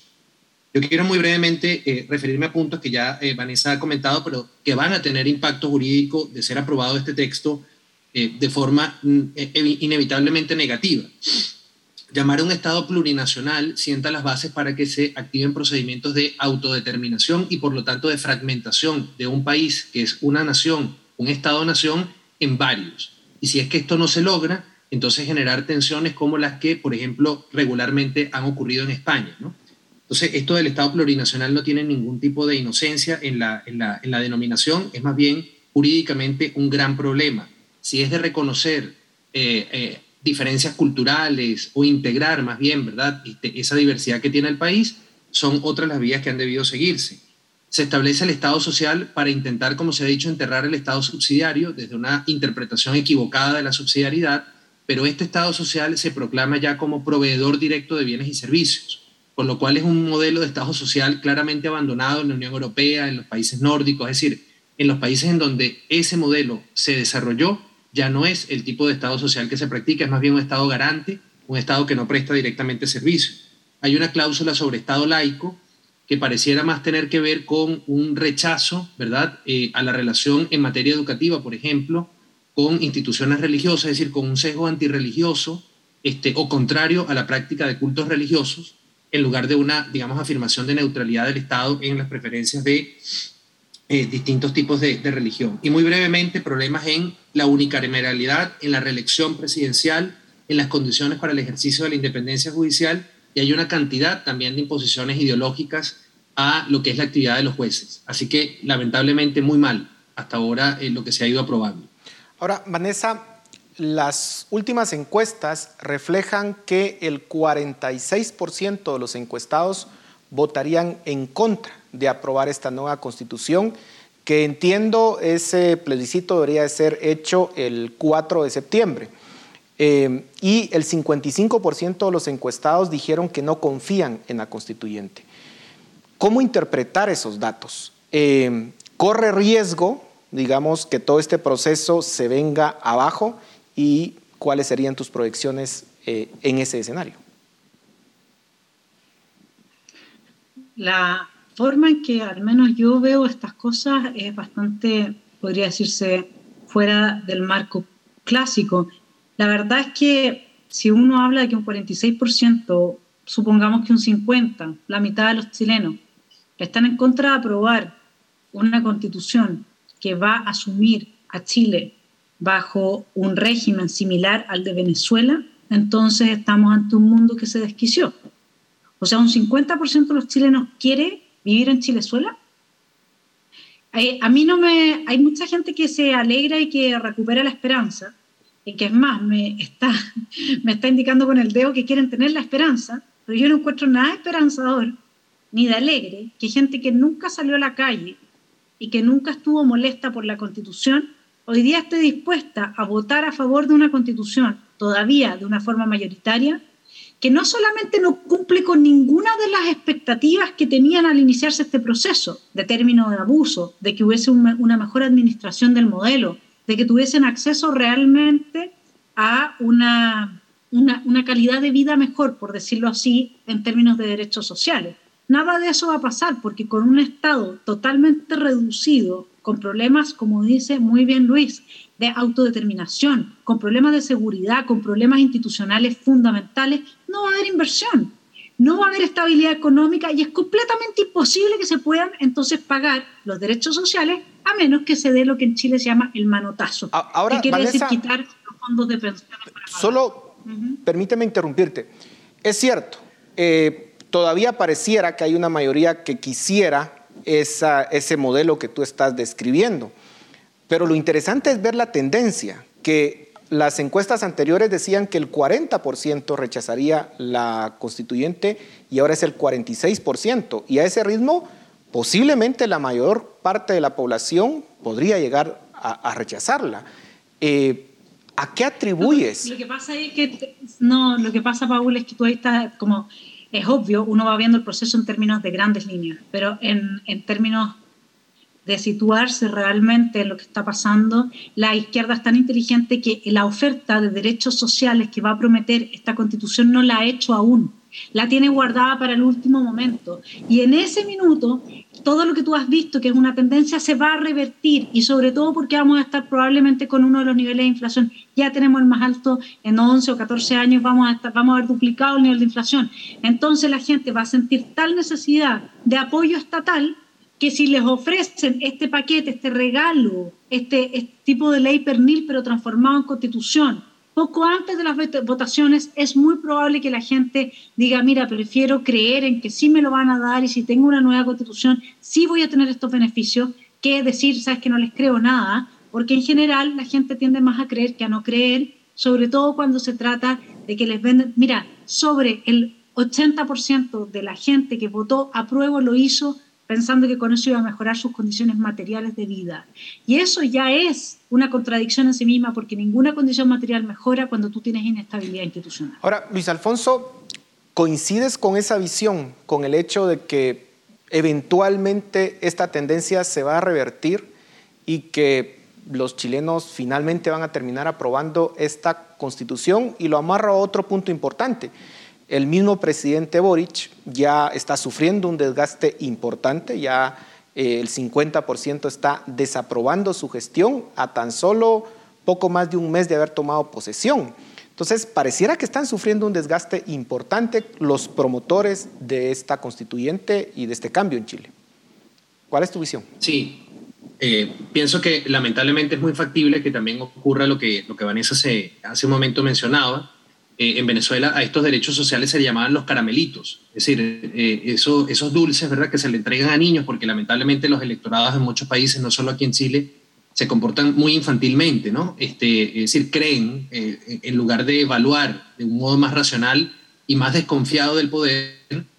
Yo quiero muy brevemente eh, referirme a puntos que ya eh, Vanessa ha comentado, pero que van a tener impacto jurídico de ser aprobado este texto eh, de forma mm, inevitablemente negativa. Llamar a un Estado plurinacional sienta las bases para que se activen procedimientos de autodeterminación y por lo tanto de fragmentación de un país que es una nación, un Estado-nación, en varios. Y si es que esto no se logra, entonces generar tensiones como las que, por ejemplo, regularmente han ocurrido en España. Entonces, esto del Estado plurinacional no tiene ningún tipo de inocencia en la, en la denominación, es más bien jurídicamente un gran problema. Si es de reconocer eh, eh, diferencias culturales o integrar más bien, ¿verdad?, este, esa diversidad que tiene el país, son otras las vías que han debido seguirse. Se establece el Estado social para intentar, como se ha dicho, enterrar el Estado subsidiario desde una interpretación equivocada de la subsidiariedad, pero este Estado social se proclama ya como proveedor directo de bienes y servicios, con lo cual es un modelo de Estado social claramente abandonado en la Unión Europea, en los países nórdicos, es decir, en los países en donde ese modelo se desarrolló, ya no es el tipo de Estado social que se practica, es más bien un Estado garante, un Estado que no presta directamente servicio. Hay una cláusula sobre Estado laico que pareciera más tener que ver con un rechazo, ¿verdad?, eh, a la relación en materia educativa, por ejemplo, con instituciones religiosas, es decir, con un sesgo antirreligioso este, o contrario a la práctica de cultos religiosos, en lugar de una, digamos, afirmación de neutralidad del Estado en las preferencias de eh, distintos tipos de, religión. Y muy brevemente, problemas en la unicameralidad, en la reelección presidencial, en las condiciones para el ejercicio de la independencia judicial y hay una cantidad también de imposiciones ideológicas a lo que es la actividad de los jueces. Así que lamentablemente muy mal hasta ahora eh, lo que se ha ido aprobando. Ahora, Vanessa, las últimas encuestas reflejan que el 46% de los encuestados votarían en contra de aprobar esta nueva constitución, que entiendo ese plebiscito debería ser hecho el 4 de septiembre. Eh, y el 55% de los encuestados dijeron que no confían en la constituyente. ¿Cómo interpretar esos datos? Eh, ¿Corre riesgo, digamos, que todo este proceso se venga abajo? ¿Y cuáles serían tus proyecciones eh, en ese escenario? La forma en que al menos yo veo estas cosas es bastante, podría decirse, fuera del marco clásico. La verdad es que si uno habla de que un 46%, supongamos que un 50%, la mitad de los chilenos, están en contra de aprobar una constitución que va a asumir a Chile bajo un régimen similar al de Venezuela, entonces estamos ante un mundo que se desquició. O sea, un 50% de los chilenos quiere vivir en Chilezuela. A mí no me... Hay mucha gente que se alegra y que recupera la esperanza, y que es más, me está, me está indicando con el dedo que quieren tener la esperanza, pero yo no encuentro nada esperanzador ni de alegre que gente que nunca salió a la calle y que nunca estuvo molesta por la constitución, hoy día esté dispuesta a votar a favor de una constitución todavía de una forma mayoritaria que no solamente no cumple con ninguna de las expectativas que tenían al iniciarse este proceso, de término de abuso, de que hubiese una mejor administración del modelo, de que tuviesen acceso realmente a una, una, una, calidad de vida mejor, por decirlo así, en términos de derechos sociales. Nada de eso va a pasar porque con un Estado totalmente reducido, con problemas, como dice muy bien Luis, de autodeterminación, con problemas de seguridad, con problemas institucionales fundamentales, no va a haber inversión, no va a haber estabilidad económica y es completamente imposible que se puedan entonces pagar los derechos sociales a menos que se dé lo que en Chile se llama el manotazo. Ahora, que quiere decir quitar los fondos de pensiones. solo permíteme interrumpirte. Es cierto, eh, todavía pareciera que hay una mayoría que quisiera esa, ese modelo que tú estás describiendo. Pero lo interesante es ver la tendencia, que las encuestas anteriores decían que el 40% rechazaría la constituyente y ahora es el 46%. Y a ese ritmo, posiblemente la mayor parte de la población podría llegar a, rechazarla. Eh, ¿A qué atribuyes? Lo, que pasa es que, no, lo que pasa, Paul, es que tú ahí estás como, es obvio, uno va viendo el proceso en términos de grandes líneas, pero en, en términos de situarse realmente en lo que está pasando, la izquierda es tan inteligente que la oferta de derechos sociales que va a prometer esta constitución no la ha hecho aún, la tiene guardada para el último momento. Y en ese minuto, todo lo que tú has visto, que es una tendencia, se va a revertir y sobre todo porque vamos a estar probablemente con uno de los niveles de inflación. Ya tenemos el más alto en 11 o 14 años, vamos a, estar, vamos a haber duplicado el nivel de inflación. Entonces la gente va a sentir tal necesidad de apoyo estatal que si les ofrecen este paquete, este regalo, este, este, tipo de ley pernil, pero transformado en constitución, poco antes de las votaciones, es muy probable que la gente diga, mira, prefiero creer en que sí me lo van a dar y si tengo una nueva constitución, sí voy a tener estos beneficios, que decir, sabes que no les creo nada, porque en general la gente tiende más a creer que a no creer, sobre todo cuando se trata de que les venden, mira, sobre el 80% de la gente que votó apruebo lo hizo pensando que con eso iba a mejorar sus condiciones materiales de vida. Y eso ya es una contradicción en sí misma porque ninguna condición material mejora cuando tú tienes inestabilidad institucional. Ahora, Luis Alfonso, ¿coincides con esa visión, con el hecho de que eventualmente esta tendencia se va a revertir y que los chilenos finalmente van a terminar aprobando esta constitución? Y lo amarro a otro punto importante el mismo presidente Boric ya está sufriendo un desgaste importante, ya eh, el 50% está desaprobando su gestión a tan solo poco más de un mes de haber tomado posesión. Entonces, pareciera que están sufriendo un desgaste importante los promotores de esta constituyente y de este cambio en Chile. ¿Cuál es tu visión? Sí, eh, pienso que lamentablemente es muy factible que también ocurra lo que, lo que Vanessa hace, hace un momento mencionaba, eh, en Venezuela a estos derechos sociales se llamaban los caramelitos, es decir, eh, esos dulces ¿verdad? que se le entregan a niños, porque lamentablemente los electorados en muchos países, no solo aquí en Chile, se comportan muy infantilmente, ¿no? Este, es decir, creen, eh, en lugar de evaluar de un modo más racional y más desconfiado del poder,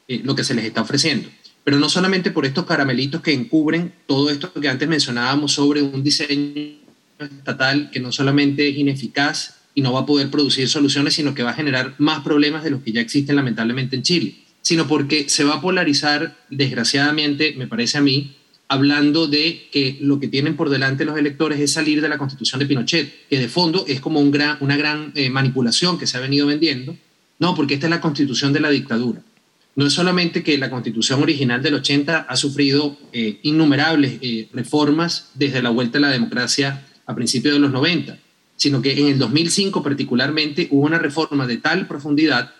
lo que se les está ofreciendo. Pero no solamente por estos caramelitos que encubren todo esto que antes mencionábamos sobre un diseño estatal que no solamente es ineficaz, y no va a poder producir soluciones, sino que va a generar más problemas de los que ya existen lamentablemente en Chile, sino porque se va a polarizar, desgraciadamente, me parece a mí, hablando de que lo que tienen por delante los electores es salir de la constitución de Pinochet, que de fondo es como una gran eh, manipulación que se ha venido vendiendo. No, porque esta es la constitución de la dictadura. No es solamente que la constitución original del 80 ha sufrido eh, innumerables eh, reformas desde la vuelta a la democracia a principios de los 90, sino que en el 2005 particularmente hubo una reforma de tal profundidad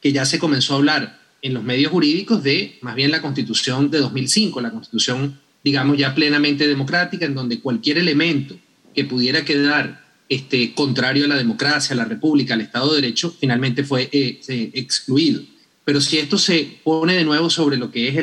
que ya se comenzó a hablar en los medios jurídicos de más bien la constitución de 2005, la constitución digamos ya plenamente democrática, en donde cualquier elemento que pudiera quedar este, contrario a la democracia, a la república, al Estado de Derecho, finalmente fue eh, excluido. Pero si esto se pone de nuevo sobre lo que es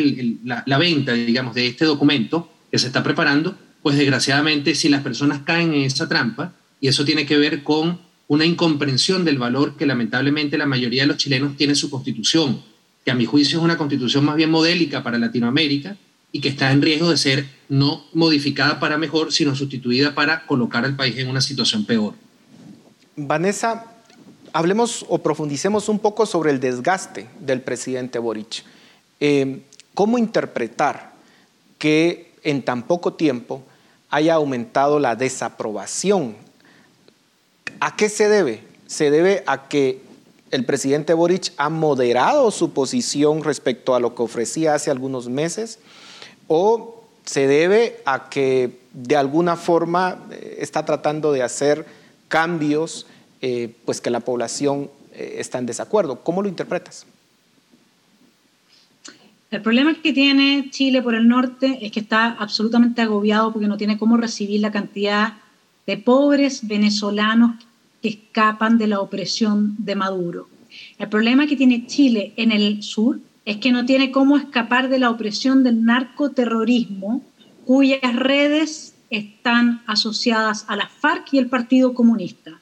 la, la venta, digamos, de este documento que se está preparando, pues desgraciadamente si las personas caen en esa trampa, y eso tiene que ver con una incomprensión del valor que lamentablemente la mayoría de los chilenos tiene en su constitución, que a mi juicio es una constitución más bien modélica para Latinoamérica y que está en riesgo de ser no modificada para mejor, sino sustituida para colocar al país en una situación peor. Vanessa, hablemos o profundicemos un poco sobre el desgaste del presidente Boric. Eh, ¿Cómo interpretar que en tan poco tiempo haya aumentado la desaprobación ¿A qué se debe? Se debe a que el presidente Boric ha moderado su posición respecto a lo que ofrecía hace algunos meses o se debe a que de alguna forma eh, está tratando de hacer cambios eh, pues que la población eh, está en desacuerdo. ¿Cómo lo interpretas? El problema que tiene Chile por el norte es que está absolutamente agobiado porque no tiene cómo recibir la cantidad de pobres venezolanos que escapan de la opresión de Maduro. El problema que tiene Chile en el sur es que no tiene cómo escapar de la opresión del narcoterrorismo, cuyas redes están asociadas a la FARC y el Partido Comunista.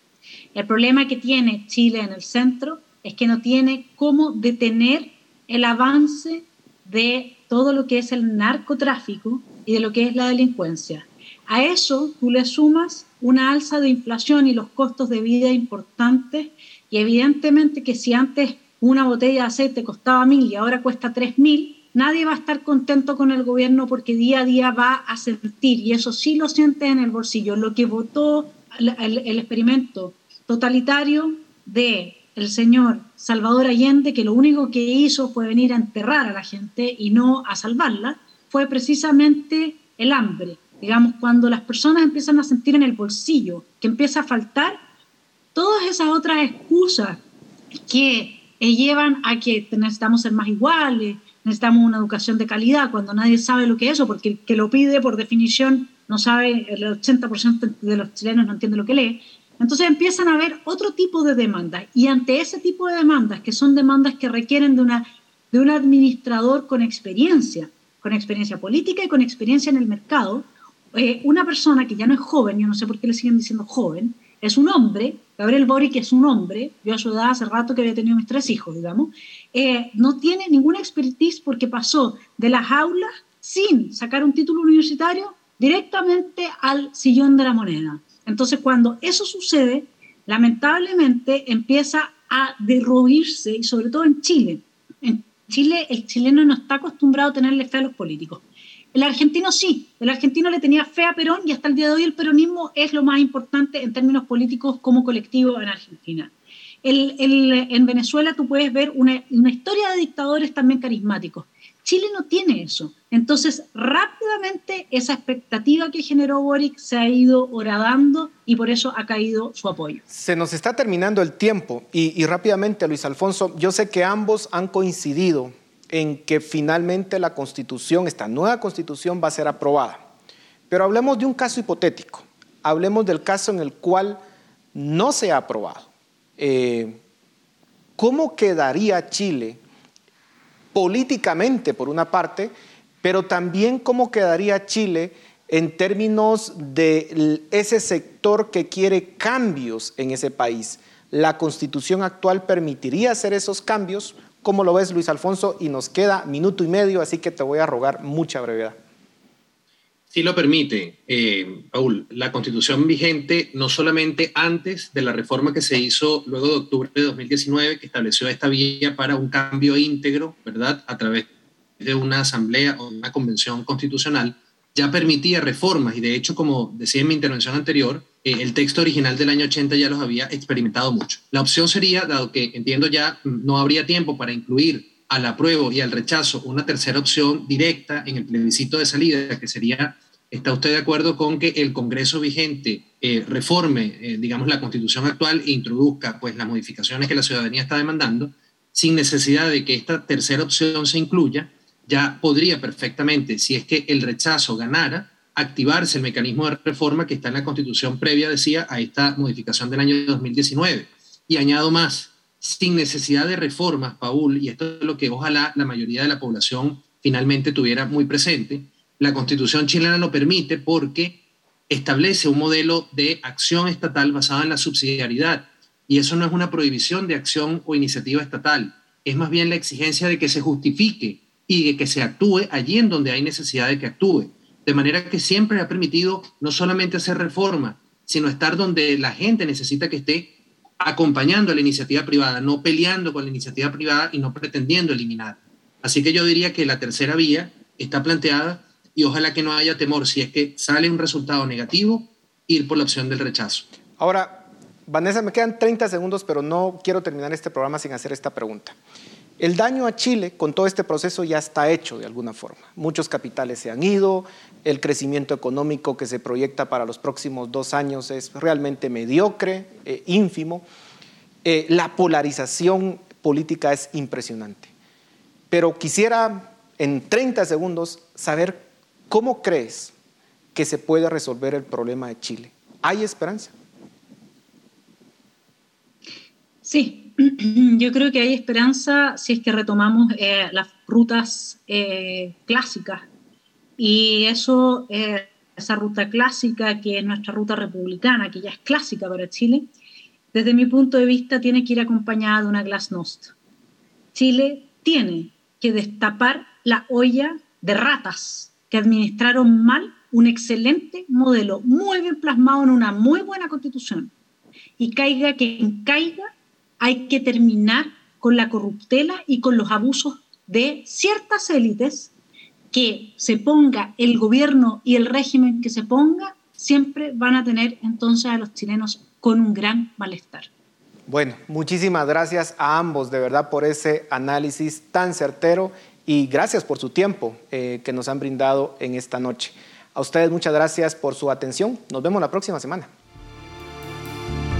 El problema que tiene Chile en el centro es que no tiene cómo detener el avance de todo lo que es el narcotráfico y de lo que es la delincuencia. A eso tú le sumas una alza de inflación y los costos de vida importantes y evidentemente que si antes una botella de aceite costaba mil y ahora cuesta tres mil, nadie va a estar contento con el gobierno porque día a día va a sentir, y eso sí lo siente en el bolsillo, lo que votó el, el experimento totalitario de el señor Salvador Allende, que lo único que hizo fue venir a enterrar a la gente y no a salvarla, fue precisamente el hambre. Digamos, cuando las personas empiezan a sentir en el bolsillo que empieza a faltar, todas esas otras excusas que llevan a que necesitamos ser más iguales, necesitamos una educación de calidad, cuando nadie sabe lo que es eso, porque el que lo pide por definición no sabe, el 80% de los chilenos no entiende lo que lee, entonces empiezan a haber otro tipo de demandas y ante ese tipo de demandas, que son demandas que requieren de, una, de un administrador con experiencia, con experiencia política y con experiencia en el mercado, eh, una persona que ya no es joven, yo no sé por qué le siguen diciendo joven, es un hombre, Gabriel Boric es un hombre, yo a su edad hace rato que había tenido mis tres hijos, digamos, eh, no tiene ninguna expertise porque pasó de las aulas sin sacar un título universitario directamente al sillón de la moneda. Entonces, cuando eso sucede, lamentablemente empieza a derruirse, y sobre todo en Chile. En Chile, el chileno no está acostumbrado a tenerle fe a los políticos. El argentino sí, el argentino le tenía fe a Perón y hasta el día de hoy el peronismo es lo más importante en términos políticos como colectivo en Argentina. en Venezuela tú puedes ver una, historia de dictadores también carismáticos. Chile no tiene eso. Entonces, rápidamente esa expectativa que generó Boric se ha ido horadando y por eso ha caído su apoyo. Se nos está terminando el tiempo y, rápidamente, Luis Alfonso, yo sé que ambos han coincidido en que finalmente la constitución, esta nueva constitución va a ser aprobada. Pero hablemos de un caso hipotético, hablemos del caso en el cual no se ha aprobado. Eh, ¿Cómo quedaría Chile políticamente, por una parte, pero también cómo quedaría Chile en términos de ese sector que quiere cambios en ese país. ¿La constitución actual permitiría hacer esos cambios? ¿Cómo lo ves, Luis Alfonso? Y nos queda minuto y medio, así que te voy a rogar mucha brevedad. Sí lo permite, eh, Paul. La constitución vigente, no solamente antes de la reforma que se hizo luego de octubre de 2019, que estableció esta vía para un cambio íntegro, ¿verdad? A través de una asamblea o una convención constitucional, ya permitía reformas y de hecho, como decía en mi intervención anterior, eh, el texto original del año 80 ya los había experimentado mucho. La opción sería, dado que entiendo ya no habría tiempo para incluir al apruebo y al rechazo una tercera opción directa en el plebiscito de salida, que sería ¿Está usted de acuerdo con que el Congreso vigente eh, reforme, eh, digamos, la constitución actual e introduzca pues, las modificaciones que la ciudadanía está demandando, sin necesidad de que esta tercera opción se incluya? Ya podría perfectamente, si es que el rechazo ganara, activarse el mecanismo de reforma que está en la constitución previa, decía, a esta modificación del año 2019. Y añado más, sin necesidad de reformas, Paul, y esto es lo que ojalá la mayoría de la población finalmente tuviera muy presente, la constitución chilena lo permite porque establece un modelo de acción estatal basado en la subsidiariedad. Y eso no es una prohibición de acción o iniciativa estatal, es más bien la exigencia de que se justifique y de que se actúe allí en donde hay necesidad de que actúe. De manera que siempre ha permitido no solamente hacer reforma, sino estar donde la gente necesita que esté acompañando a la iniciativa privada, no peleando con la iniciativa privada y no pretendiendo eliminar. Así que yo diría que la tercera vía está planteada y ojalá que no haya temor, si es que sale un resultado negativo, ir por la opción del rechazo. Ahora, Vanessa, me quedan 30 segundos, pero no quiero terminar este programa sin hacer esta pregunta. El daño a Chile con todo este proceso ya está hecho de alguna forma. Muchos capitales se han ido, el crecimiento económico que se proyecta para los próximos dos años es realmente mediocre, eh, ínfimo. Eh, la polarización política es impresionante. Pero quisiera en 30 segundos saber ¿Cómo crees que se puede resolver el problema de Chile? ¿Hay esperanza? Sí, yo creo que hay esperanza si es que retomamos eh, las rutas eh, clásicas. Y eso, eh, esa ruta clásica, que es nuestra ruta republicana, que ya es clásica para Chile, desde mi punto de vista, tiene que ir acompañada de una glasnost. Chile tiene que destapar la olla de ratas que administraron mal un excelente modelo, muy bien plasmado en una muy buena constitución. Y caiga quien caiga, hay que terminar con la corruptela y con los abusos de ciertas élites que se ponga el gobierno y el régimen que se ponga, siempre van a tener entonces a los chilenos con un gran malestar. Bueno, muchísimas gracias a ambos de verdad por ese análisis tan certero y gracias por su tiempo eh, que nos han brindado en esta noche. A ustedes muchas gracias por su atención. Nos vemos la próxima semana.